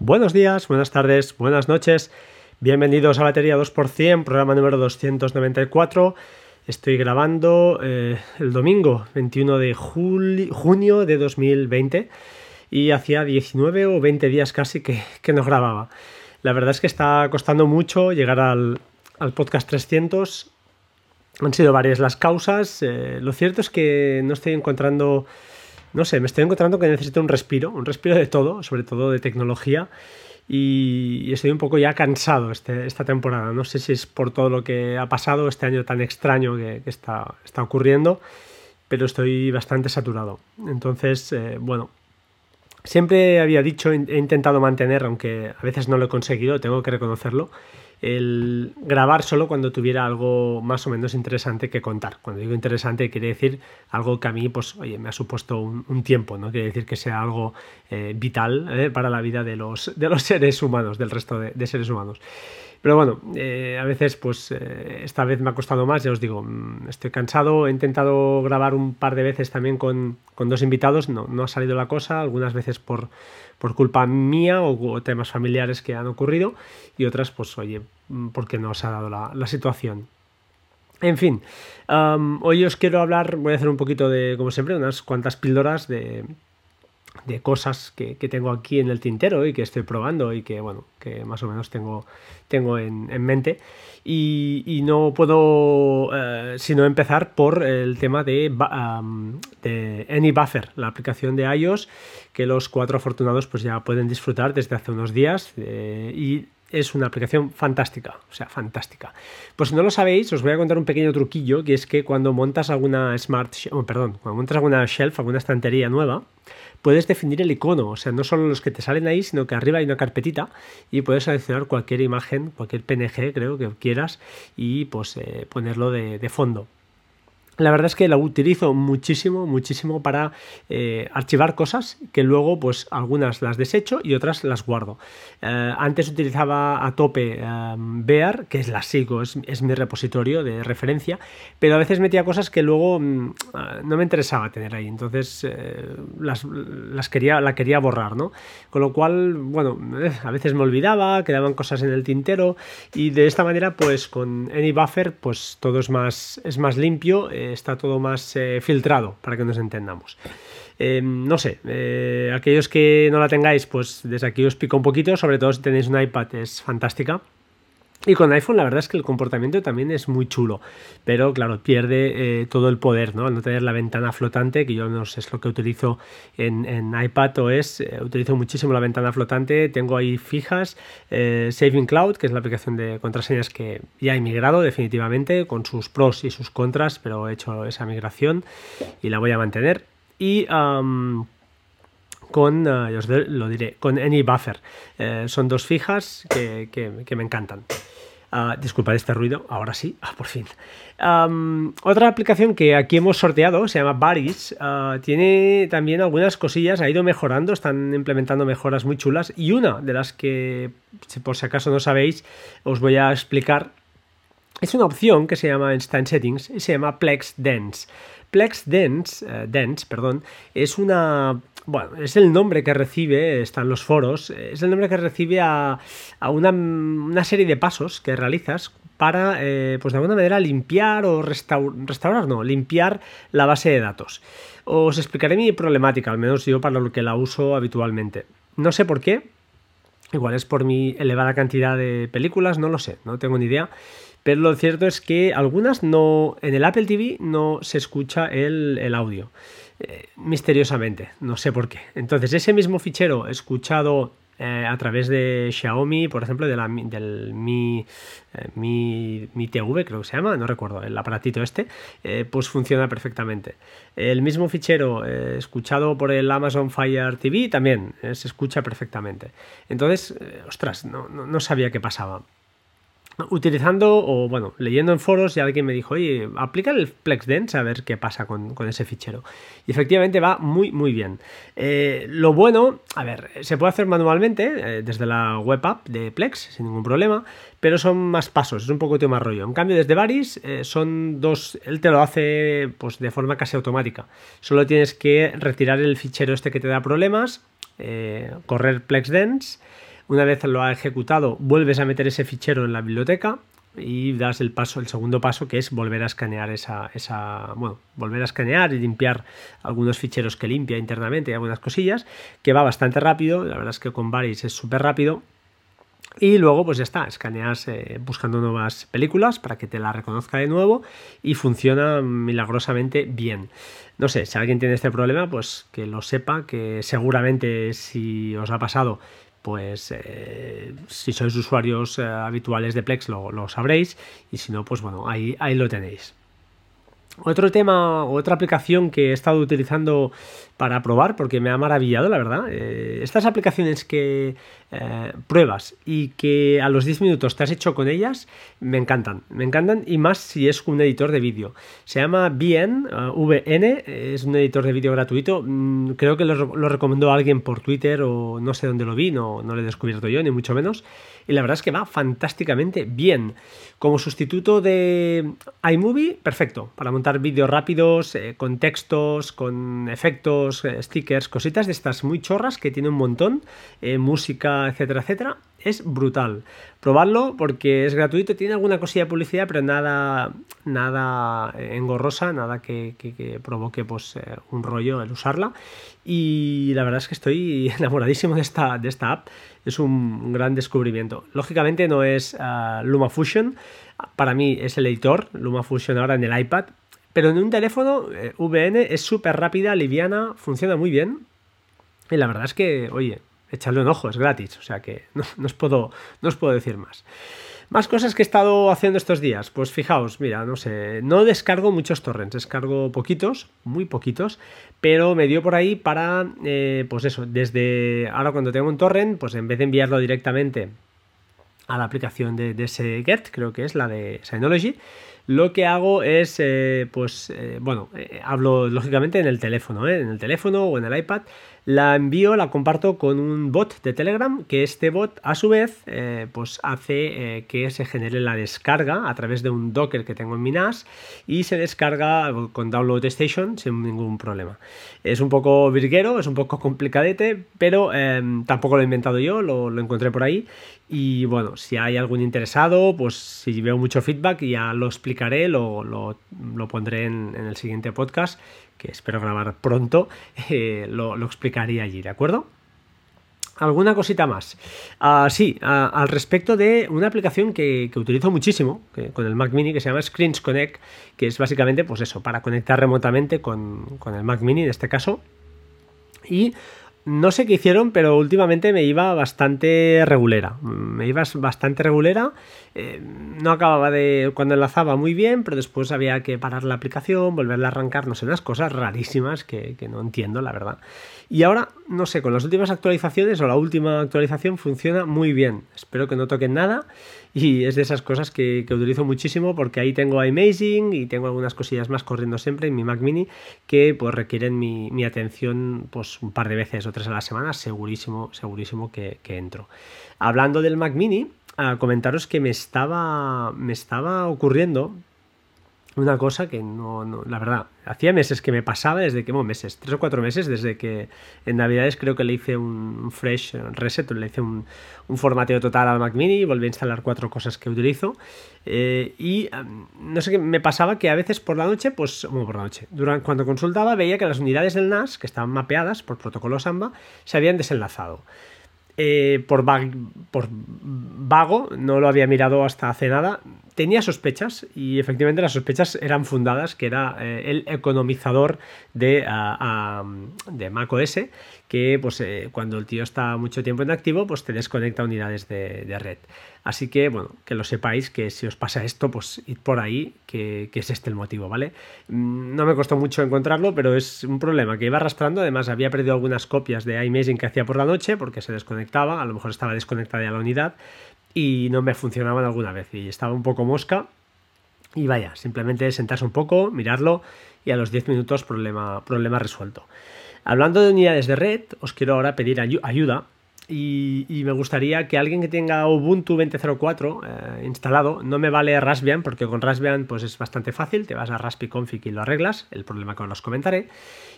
Buenos días, buenas tardes, buenas noches. Bienvenidos a Batería 2%, programa número 294. Estoy grabando eh, el domingo 21 de junio de 2020 y hacía 19 o 20 días casi que, que no grababa. La verdad es que está costando mucho llegar al, podcast 300. Han sido varias las causas. Eh, lo cierto es que no estoy encontrando no sé, me estoy encontrando que necesito un respiro, un respiro de todo, sobre todo de tecnología. Y, estoy un poco ya cansado este, esta temporada. No sé si es por todo lo que ha pasado este año tan extraño que, está, está, ocurriendo, pero estoy bastante saturado. Entonces, eh, bueno, siempre había dicho, he intentado mantener, aunque a veces no lo he conseguido, tengo que reconocerlo, el grabar solo cuando tuviera algo más o menos interesante que contar. Cuando digo interesante quiere decir algo que a mí, pues, oye, me ha supuesto un, tiempo, no quiere decir que sea algo eh, vital eh, para la vida de los, de los seres humanos, del resto de, seres humanos. Pero bueno, eh, a veces, pues esta vez me ha costado más, ya os digo, mm, estoy cansado, he intentado grabar un par de veces también con, con dos invitados, no, no ha salido la cosa, algunas veces por por culpa mía o, temas familiares que han ocurrido y otras, pues oye, mm, porque no se ha dado la, situación. En fin, hoy os quiero hablar, voy a hacer un poquito de, como siempre, unas cuantas píldoras de, de cosas que, tengo aquí en el tintero y que estoy probando y que, bueno, que más o menos tengo, tengo en, mente. Y, no puedo eh, sino empezar por el tema de, de AnyBuffer, la aplicación de iOS que los cuatro afortunados pues ya pueden disfrutar desde hace unos días eh, y es una aplicación fantástica, o sea, fantástica. Pues si no lo sabéis, os voy a contar un pequeño truquillo, que es que cuando montas alguna smart, oh, perdón, cuando montas alguna shelf, alguna estantería nueva, puedes definir el icono, o sea, no solo los que te salen ahí, sino que arriba hay una carpetita y puedes seleccionar cualquier imagen, cualquier PNG, creo que quieras, y pues eh, ponerlo de fondo. La verdad es que la utilizo muchísimo, muchísimo para eh, archivar cosas que luego, pues algunas las desecho y otras las guardo. Eh, antes utilizaba a tope em, Bear, que es la sigo, es, mi repositorio de referencia, pero a veces metía cosas que luego mm, eh, no me interesaba tener ahí, entonces las, las, quería, la quería borrar, ¿no? Con lo cual, bueno, a veces me olvidaba, quedaban cosas en el tintero y de esta manera, pues con AnyBuffer, pues todo es más, es más limpio está todo más eh, filtrado, para que nos entendamos. Eh, no sé, eh, aquellos que no la tengáis, pues desde aquí os pico un poquito, sobre todo si tenéis un iPad, es fantástica. Y con iPhone la verdad es que el comportamiento también es muy chulo, pero claro, pierde todo el poder, ¿no? Al no tener la ventana flotante, que yo no sé, es lo que utilizo en, en iPad OS, utilizo muchísimo la ventana flotante, tengo ahí fijas, Saving Cloud, que es la aplicación de contraseñas que ya he migrado definitivamente, con sus pros y sus contras, pero he hecho esa migración y la voy a mantener. Y con, uh, lo diré, con AnyBuffer. Eh, son dos fijas que, que me encantan. Uh, disculpad este ruido, ahora sí, ah, por fin. otra aplicación que aquí hemos sorteado se llama Baris. Ah, tiene también algunas cosillas, ha ido mejorando, están implementando mejoras muy chulas. Y una de las que, por si acaso no sabéis, os voy a explicar. Es una opción que se llama Instant Settings y se llama Plex Dance. Plex Dance, eh, Dance perdón, es una bueno, es el nombre que recibe, están los foros, es el nombre que recibe a, una, serie de pasos que realizas para, eh, pues de alguna manera, limpiar o restaurar, no, limpiar la base de datos. Os explicaré mi problemática, al menos yo para lo que la uso habitualmente. No sé por qué, igual es por mi elevada cantidad de películas, no lo sé, no tengo ni idea. Pero lo cierto es que algunas no, en el Apple TV no se escucha el, el audio. Eh, misteriosamente, no sé por qué. Entonces, ese mismo fichero escuchado eh, a través de Xiaomi, por ejemplo, de la, del Mi, eh, Mi, Mi, TV, creo que se llama, no recuerdo, el aparatito este, pues funciona perfectamente. El mismo fichero escuchado por el Amazon Fire TV también se escucha perfectamente. Entonces, ostras, no, no sabía qué pasaba utilizando o bueno, leyendo en foros y alguien me dijo, oye, aplica el PlexDance a ver qué pasa con, ese fichero. Y efectivamente va muy, muy bien. Eh, lo bueno, a ver, se puede hacer manualmente eh, desde la web app de Plex sin ningún problema, pero son más pasos, es un poco más rollo. En cambio, desde Varis eh, son dos, él te lo hace pues de forma casi automática. Solo tienes que retirar el fichero este que te da problemas, correr PlexDance Una vez lo ha ejecutado, vuelves a meter ese fichero en la biblioteca y das el paso, el segundo paso, que es volver a escanear esa, esa, bueno, volver a escanear y limpiar algunos ficheros que limpia internamente y algunas cosillas, que va bastante rápido, la verdad es que con Varis es súper rápido. Y luego, pues ya está, escaneas eh, buscando nuevas películas para que te la reconozca de nuevo y funciona milagrosamente bien. No sé, si alguien tiene este problema, pues que lo sepa, que seguramente si os ha pasado, pues eh, si sois usuarios eh, habituales de Plex lo, sabréis y si no, pues bueno, ahí, ahí lo tenéis. Otro tema, otra aplicación que he estado utilizando para probar porque me ha maravillado, la verdad. Eh, estas aplicaciones que eh, pruebas y que a los 10 minutos te has hecho con ellas, me encantan. Me encantan y más si es un editor de vídeo. Se llama VN, eh, VN, es un editor de vídeo gratuito. Mm, creo que lo, recomendó alguien por Twitter o no sé dónde lo vi, no, no lo he descubierto yo, ni mucho menos. Y la verdad es que va fantásticamente bien. Como sustituto de iMovie, perfecto. Para montar vídeos rápidos, con textos, con efectos eh, stickers, cositas de estas muy chorras que tiene un montón, eh, música, etcétera, etcétera. Es brutal. Probadlo porque es gratuito, tiene alguna cosilla de publicidad, pero nada, nada engorrosa, nada que, provoque pues, eh, un rollo el usarla. Y la verdad es que estoy enamoradísimo de esta, de esta app. Es un gran descubrimiento. Lógicamente no es uh, LumaFusion. Para mí es el editor, LumaFusion ahora en el iPad, pero en un teléfono eh, VN es súper rápida, liviana, funciona muy bien. Y la verdad es que, oye, echarle un ojo, es gratis, o sea que no, os puedo, no os puedo decir más. Más cosas que he estado haciendo estos días. Pues fijaos, mira, no sé, no descargo muchos torrents, descargo poquitos, muy poquitos, pero me dio por ahí para, eh, pues eso, desde ahora cuando tengo un torrent, pues en vez de enviarlo directamente a la aplicación de, de ese Get, creo que es la de Synology, lo que hago es, eh, pues, eh, bueno, eh, hablo lógicamente en el teléfono, en el teléfono o en el iPad, la envío, la comparto con un bot de Telegram, que este bot a su vez, pues hace que se genere la descarga a través de un Docker que tengo en mi NAS y se descarga con Download Station sin ningún problema. Es un poco virguero, es un poco complicadete, pero tampoco lo he inventado yo, lo, lo encontré por ahí y bueno, si hay algún interesado, pues si veo mucho feedback ya lo explicaré, lo, lo, pondré en, el siguiente podcast, que espero grabar pronto, eh, lo, explicaré allí, ¿de acuerdo? ¿Alguna cosita más? Ah, sí, al respecto de una aplicación que, utilizo muchísimo con el Mac Mini que se llama Screens Connect, que es básicamente pues eso, para conectar remotamente con, con el Mac Mini en este caso. Y no sé qué hicieron, pero últimamente me iba bastante regulera. Me iba bastante regulera. Eh, no acababa de. Cuando enlazaba muy bien, pero después había que parar la aplicación, volverla a arrancar, no sé, unas cosas rarísimas que, que no entiendo, la verdad. Y ahora, no sé, con las últimas actualizaciones o la última actualización funciona muy bien. Espero que no toquen nada y es de esas cosas que, utilizo muchísimo porque ahí tengo Amazing y tengo algunas cosillas más corriendo siempre en mi Mac Mini que pues requieren mi, atención pues un par de veces o tres a la semana, segurísimo, segurísimo que, entro. Hablando del Mac Mini, comentaros que me estaba, me estaba ocurriendo una cosa que no, la verdad, hacía meses que me pasaba desde que, bueno, meses, tres o cuatro meses, desde que en Navidades creo que le hice un fresh reset, le hice un, un formateo total al Mac Mini, volví a instalar cuatro cosas que utilizo eh, y no sé qué, me pasaba que a veces por la noche, pues, bueno, por la noche, durante, cuando consultaba veía que las unidades del NAS, que estaban mapeadas por protocolo Samba, se habían desenlazado. Eh, por, por vago, no lo había mirado hasta hace nada, tenía sospechas y efectivamente las sospechas eran fundadas, que era eh, el economizador de, de Mac OS, que pues, eh, cuando el tío está mucho tiempo en activo, pues te desconecta unidades de, red. Así que, bueno, que lo sepáis, que si os pasa esto, pues id por ahí, que, es este el motivo, ¿vale? Mm, no me costó mucho encontrarlo, pero es un problema que iba arrastrando. Además, había perdido algunas copias de iMaging que hacía por la noche, porque se desconectaba, a lo mejor estaba desconectada ya la unidad, y no me funcionaban alguna vez y estaba un poco mosca. Y vaya, simplemente sentarse un poco, mirarlo y a los 10 minutos problema, problema resuelto. Hablando de unidades de red, os quiero ahora pedir ayuda y, me gustaría que alguien que tenga Ubuntu 20.04 eh, instalado, no me vale Raspbian, porque con Raspbian pues es bastante fácil, te vas a Raspi Config y lo arreglas, el problema que os comentaré.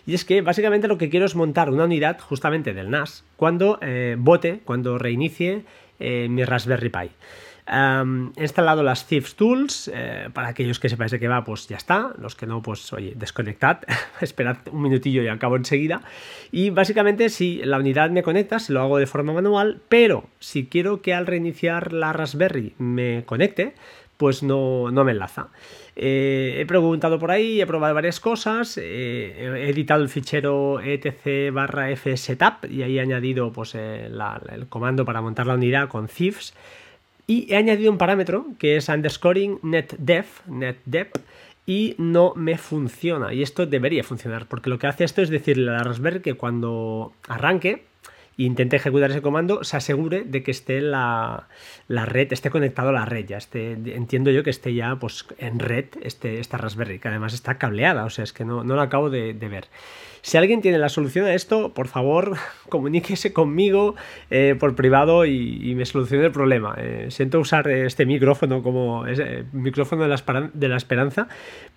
Y es que básicamente lo que quiero es montar una unidad justamente del NAS cuando eh, bote, cuando reinicie eh, mi Raspberry Pi. He instalado las Thieves Tools, eh, para aquellos que sepáis de qué va, pues ya está, los que no, pues oye, desconectad, esperad un minutillo y acabo enseguida. Y básicamente si la unidad me conecta, se lo hago de forma manual, pero si quiero que al reiniciar la Raspberry me conecte, pues no, no me enlaza. Eh, he preguntado por ahí, he probado varias cosas, eh, he editado el fichero etc barra fsetup y ahí he añadido pues, el comando para montar la unidad con Thieves y he añadido un parámetro que es underscoring netdef, y no me funciona. Y esto debería funcionar, porque lo que hace esto es decirle a la Raspberry que cuando arranque intente ejecutar ese comando, se asegure de que esté la, la red, esté conectado a la red, ya esté, entiendo yo que esté ya pues, en red este, esta Raspberry, que además está cableada, o sea, es que no, no lo acabo de ver. Si alguien tiene la solución a esto, por favor, comuníquese conmigo eh, por privado y, me solucione el problema. Eh, siento usar este micrófono como eh, micrófono de la, de la, esperanza,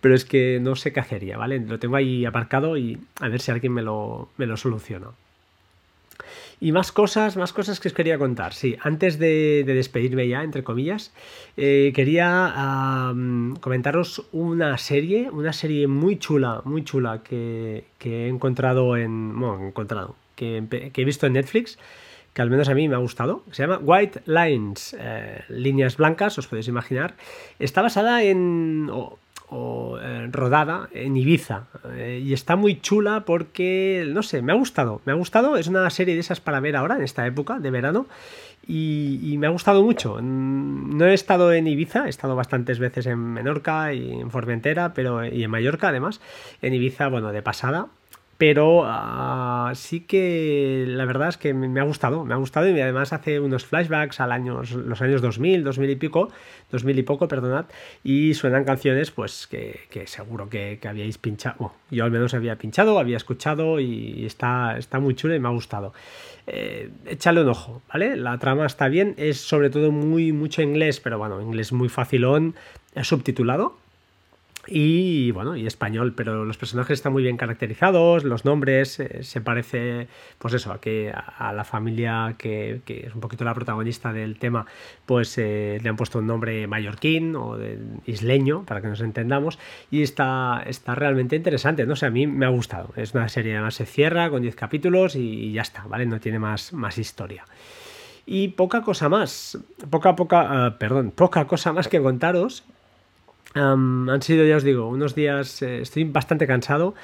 pero es que no sé qué hacería, ¿vale? Lo tengo ahí aparcado y a ver si alguien me lo, me lo soluciona. Y más cosas, más cosas que os quería contar. Sí, antes de, despedirme ya, entre comillas, eh, quería comentaros una serie, una serie muy chula, muy chula que, he encontrado en. Bueno, encontrado, que, he visto en Netflix que al menos a mí me ha gustado, se llama White Lines, eh, líneas blancas, os podéis imaginar. Está basada en, eh, rodada en Ibiza. Eh, y está muy chula porque, no sé, me ha gustado. Me ha gustado. Es una serie de esas para ver ahora, en esta época de verano. Y, me ha gustado mucho. Mm, no he estado en Ibiza, he estado bastantes veces en Menorca y en Formentera, pero y en Mallorca además. En Ibiza, bueno, de pasada pero ah, sí que la verdad es que me ha gustado, me ha gustado y además hace unos flashbacks al año, los años 2000, 2000 y pico, 2000 y poco, perdonad, y suenan canciones pues que, seguro que, habíais pinchado, yo al menos había pinchado, había escuchado y está, está muy chulo y me ha gustado. Eh, échale un ojo, ¿vale? La trama está bien, es sobre todo muy mucho inglés, pero bueno, inglés muy facilón, subtitulado, y bueno, y español, pero los personajes están muy bien caracterizados, los nombres, eh, se parece, pues eso, a que a, la familia que, es un poquito la protagonista del tema, pues eh, le han puesto un nombre mallorquín o de, isleño, para que nos entendamos, y está, está realmente interesante, no sé, a mí me ha gustado, es una serie, además se cierra con 10 capítulos y, ya está, ¿vale? No tiene más, más historia. Y poca cosa más, poca, poca, uh, perdón, poca cosa más que contaros, han sido, ya os digo, unos días, eh, estoy bastante cansado,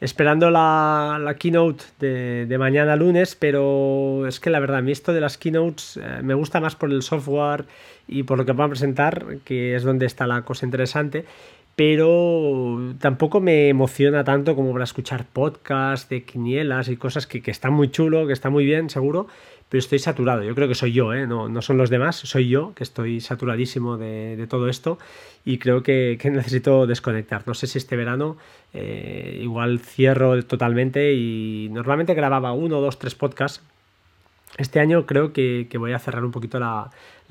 esperando la, keynote de, mañana lunes, pero es que la verdad, a mí esto de las keynotes eh, me gusta más por el software y por lo que van a presentar, que es donde está la cosa interesante, pero tampoco me emociona tanto como para escuchar podcasts de quinielas y cosas que, que están muy chulo, que está muy bien, seguro, pero estoy saturado. Yo creo que soy yo, ¿eh? no, no son los demás, soy yo que estoy saturadísimo de, todo esto y creo que, necesito desconectar. No sé si este verano eh, igual cierro totalmente y normalmente grababa uno, dos, tres podcasts este año creo que, voy a cerrar un poquito la,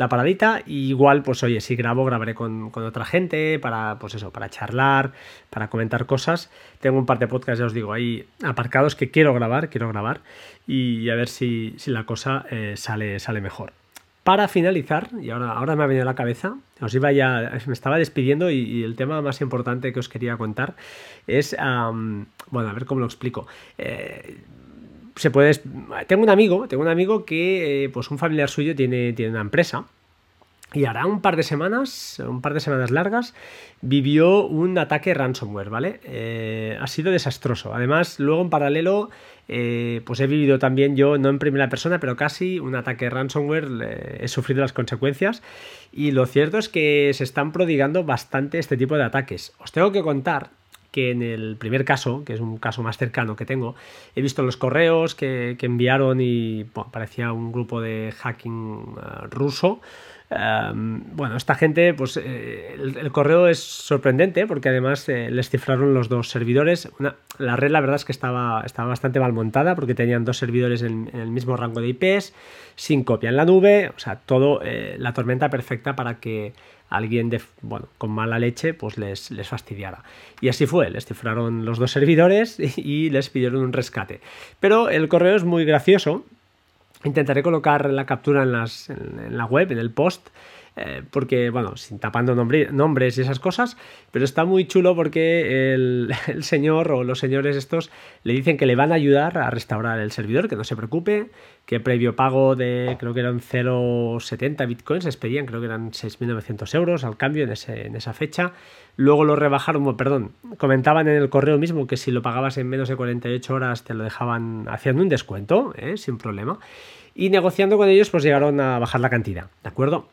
paradita. Y igual pues oye si grabo grabaré con, otra gente para pues eso para charlar para comentar cosas. Tengo un par de podcasts ya os digo ahí aparcados que quiero grabar quiero grabar. Y a ver si, la cosa eh, sale, sale mejor. Para finalizar, y ahora, ahora me ha venido a la cabeza, os iba ya, me estaba despidiendo y, el tema más importante que os quería contar es, bueno, a ver cómo lo explico. Eh, se puede. Tengo un amigo, tengo un amigo que, eh, pues un familiar suyo tiene, tiene una empresa. Y hará un par de semanas, un par de semanas largas, vivió un ataque ransomware, ¿vale? Eh, ha sido desastroso. Además, luego en paralelo, eh, pues he vivido también yo, no en primera persona, pero casi un ataque ransomware, he sufrido las consecuencias. Y lo cierto es que se están prodigando bastante este tipo de ataques. Os tengo que contar que en el primer caso, que es un caso más cercano que tengo, he visto los correos que, enviaron y parecía un grupo de hacking eh, ruso. Bueno, esta gente, pues eh, el, correo es sorprendente porque además eh, les cifraron los dos servidores. la red, la verdad es que estaba, estaba bastante mal montada porque tenían dos servidores en, el mismo rango de IPs, sin copia en la nube, o sea, todo eh, la tormenta perfecta para que alguien bueno, con mala leche pues les, les fastidiara. Y así fue, les cifraron los dos servidores y les pidieron un rescate. Pero el correo es muy gracioso Intentaré colocar la captura en, las, en, la web, en el post, eh, porque, bueno, sin tapando nombres y esas cosas, pero está muy chulo porque el, señor o los señores estos le dicen que le van a ayudar a restaurar el servidor, que no se preocupe, que previo pago de, creo que eran 0,70 bitcoins, les pedían, creo que eran 6.900 euros al cambio en, esa fecha. Luego lo rebajaron, perdón, comentaban en el correo mismo que si lo pagabas en menos de 48 horas te lo dejaban haciendo un descuento, ¿eh? sin problema. Y negociando con ellos, pues llegaron a bajar la cantidad, ¿de acuerdo?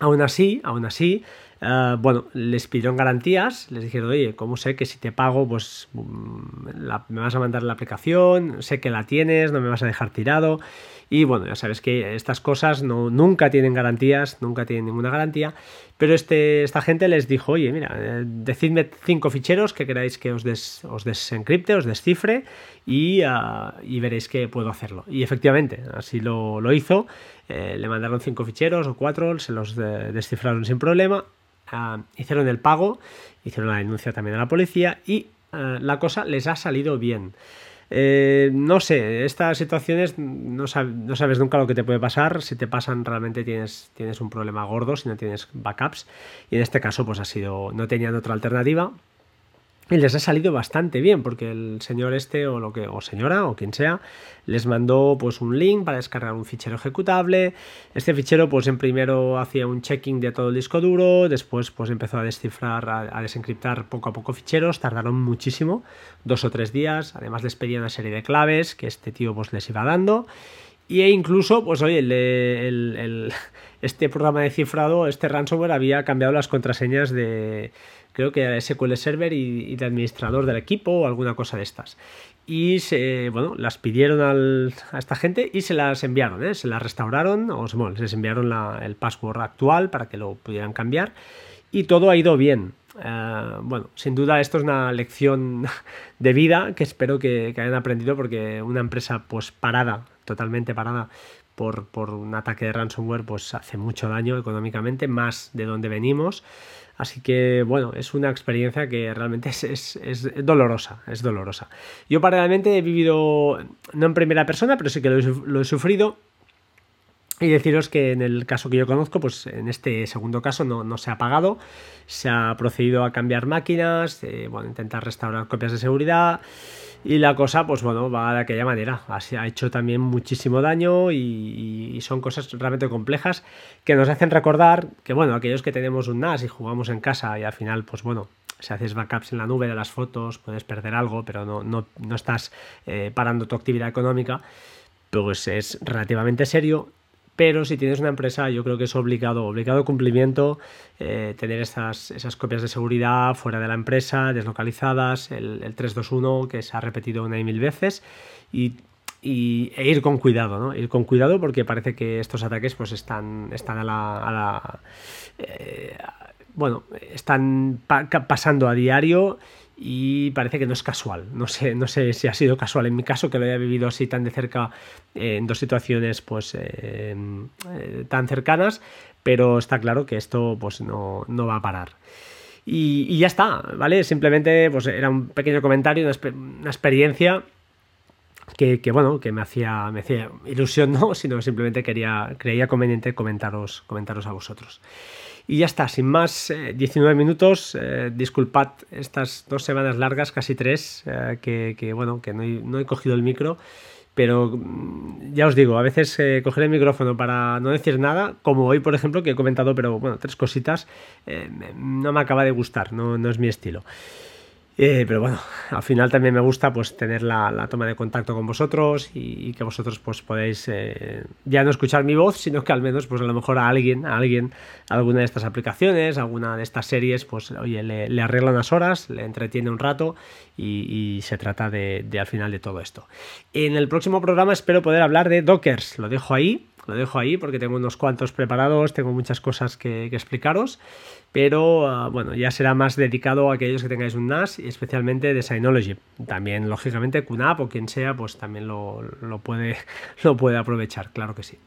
Aún así, aún así, eh, bueno, les pidieron garantías, les dijeron, oye, ¿cómo sé que si te pago, pues mm, me vas a mandar la aplicación? Sé que la tienes, no me vas a dejar tirado. Y bueno, ya sabes que estas cosas no, nunca tienen garantías, nunca tienen ninguna garantía. Pero este, esta gente les dijo, oye, mira, eh, decidme cinco ficheros que queráis que os, os desencripte, os descifre y, ah, y, veréis que puedo hacerlo. Y efectivamente, así lo, lo hizo. Eh, le mandaron cinco ficheros o cuatro, se los descifraron sin problema. Ah, hicieron el pago, hicieron la denuncia también a la policía y la cosa les ha salido bien. Eh, no sé, estas situaciones no, sabes nunca lo que te puede pasar. Si te pasan, realmente tienes, tienes un problema gordo si no tienes backups. Y en este caso, pues ha sido, no tenían otra alternativa. Y les ha salido bastante bien, porque el señor este, o lo que, o señora, o quien sea, les mandó pues un link para descargar un fichero ejecutable. Este fichero, pues en primero hacía un checking de todo el disco duro, después pues empezó a descifrar, a, desencriptar poco a poco ficheros, tardaron muchísimo, dos o tres días. Además les pedía una serie de claves que este tío pues les iba dando. Y e incluso, pues oye, este programa de cifrado, este ransomware había cambiado las contraseñas de creo que SQL Server y, de administrador del equipo o alguna cosa de estas. Y se, bueno, las pidieron a esta gente y se las enviaron, ¿eh? se las restauraron o bueno, les enviaron el password actual para que lo pudieran cambiar y todo ha ido bien. Eh, bueno, sin duda esto es una lección de vida que espero que, hayan aprendido porque una empresa pues parada, totalmente parada por, por, un ataque de ransomware pues hace mucho daño económicamente, más de donde venimos. Así que, bueno, es una experiencia que realmente es, dolorosa, es dolorosa. Yo paralelamente he vivido, no en primera persona, pero sí que lo he, sufrido y deciros que en el caso que yo conozco, pues en este segundo caso no, se ha pagado, se ha procedido a cambiar máquinas, eh, bueno, intentar restaurar copias de seguridad. Y la cosa, pues bueno, va de aquella manera. Ha hecho también muchísimo daño y, son cosas realmente complejas que nos hacen recordar que, bueno, aquellos que tenemos un NAS y jugamos en casa y al final, pues bueno, si haces backups en la nube de las fotos, puedes perder algo, pero no, no, no estás eh, parando tu actividad económica, pues es relativamente serio pero si tienes una empresa yo creo que es obligado, obligado cumplimiento eh, tener esas, esas copias de seguridad fuera de la empresa, deslocalizadas, el, el 321 que se ha repetido una y mil veces y, y e ir con cuidado, ¿no? Ir con cuidado porque parece que estos ataques pues están, están a la... A la eh, bueno, están pasando a diario y parece que no es casual. No sé, no sé si ha sido casual en mi caso que lo haya vivido así tan de cerca eh, en dos situaciones pues eh, eh, tan cercanas, pero está claro que esto pues no, va a parar. Y, ya está, ¿vale? Simplemente pues era un pequeño comentario, una, experiencia que, bueno, que me hacía, me hacía ilusión, no, sino simplemente quería, creía conveniente comentaros, comentaros a vosotros. Y ya está, sin más, 19 eh, minutos. Eh, disculpad estas dos semanas largas, casi tres, eh, que, bueno, que no he, no he, cogido el micro. Pero mm, ya os digo, a veces coger el micrófono para no decir nada, como hoy, por ejemplo, que he comentado, pero bueno, tres cositas, no me acaba de gustar, no, no es mi estilo. Eh, pero bueno, al final también me gusta pues tener la, toma de contacto con vosotros y, que vosotros pues podéis eh, ya no escuchar mi voz, sino que al menos pues a lo mejor a alguien, a alguien, alguna de estas aplicaciones, alguna de estas series, pues oye, le, arregla unas horas, le entretiene un rato y, se trata de, al final de todo esto. En el próximo programa espero poder hablar de Dockers, lo dejo ahí, lo dejo ahí porque tengo unos cuantos preparados, tengo muchas cosas que, explicaros, pero ah, bueno, ya será más dedicado a aquellos que tengáis un NAS y especialmente de Synology. También, lógicamente, QNAP o quien sea, pues también lo, puede, lo puede aprovechar, claro que sí.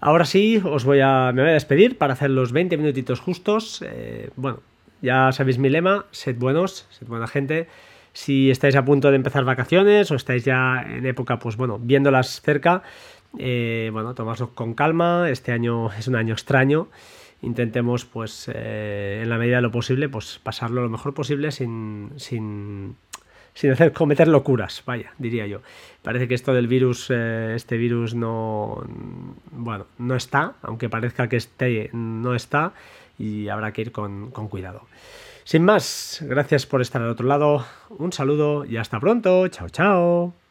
Ahora sí, os voy a, me voy a despedir para hacer los 20 minutitos justos. Eh, bueno, ya sabéis mi lema, sed buenos, sed buena gente. Si estáis a punto de empezar vacaciones o estáis ya en época, pues bueno, viéndolas cerca, eh, bueno, tomadlo con calma. Este año es un año extraño. Intentemos, pues, eh, en la medida de lo posible, pues pasarlo lo mejor posible sin, sin, sin hacer cometer locuras, vaya, diría yo. Parece que esto del virus, eh, este virus no, bueno, no está, aunque parezca que esté, no está, y habrá que ir con, con cuidado. Sin más, gracias por estar al otro lado, un saludo y hasta pronto, chao chao.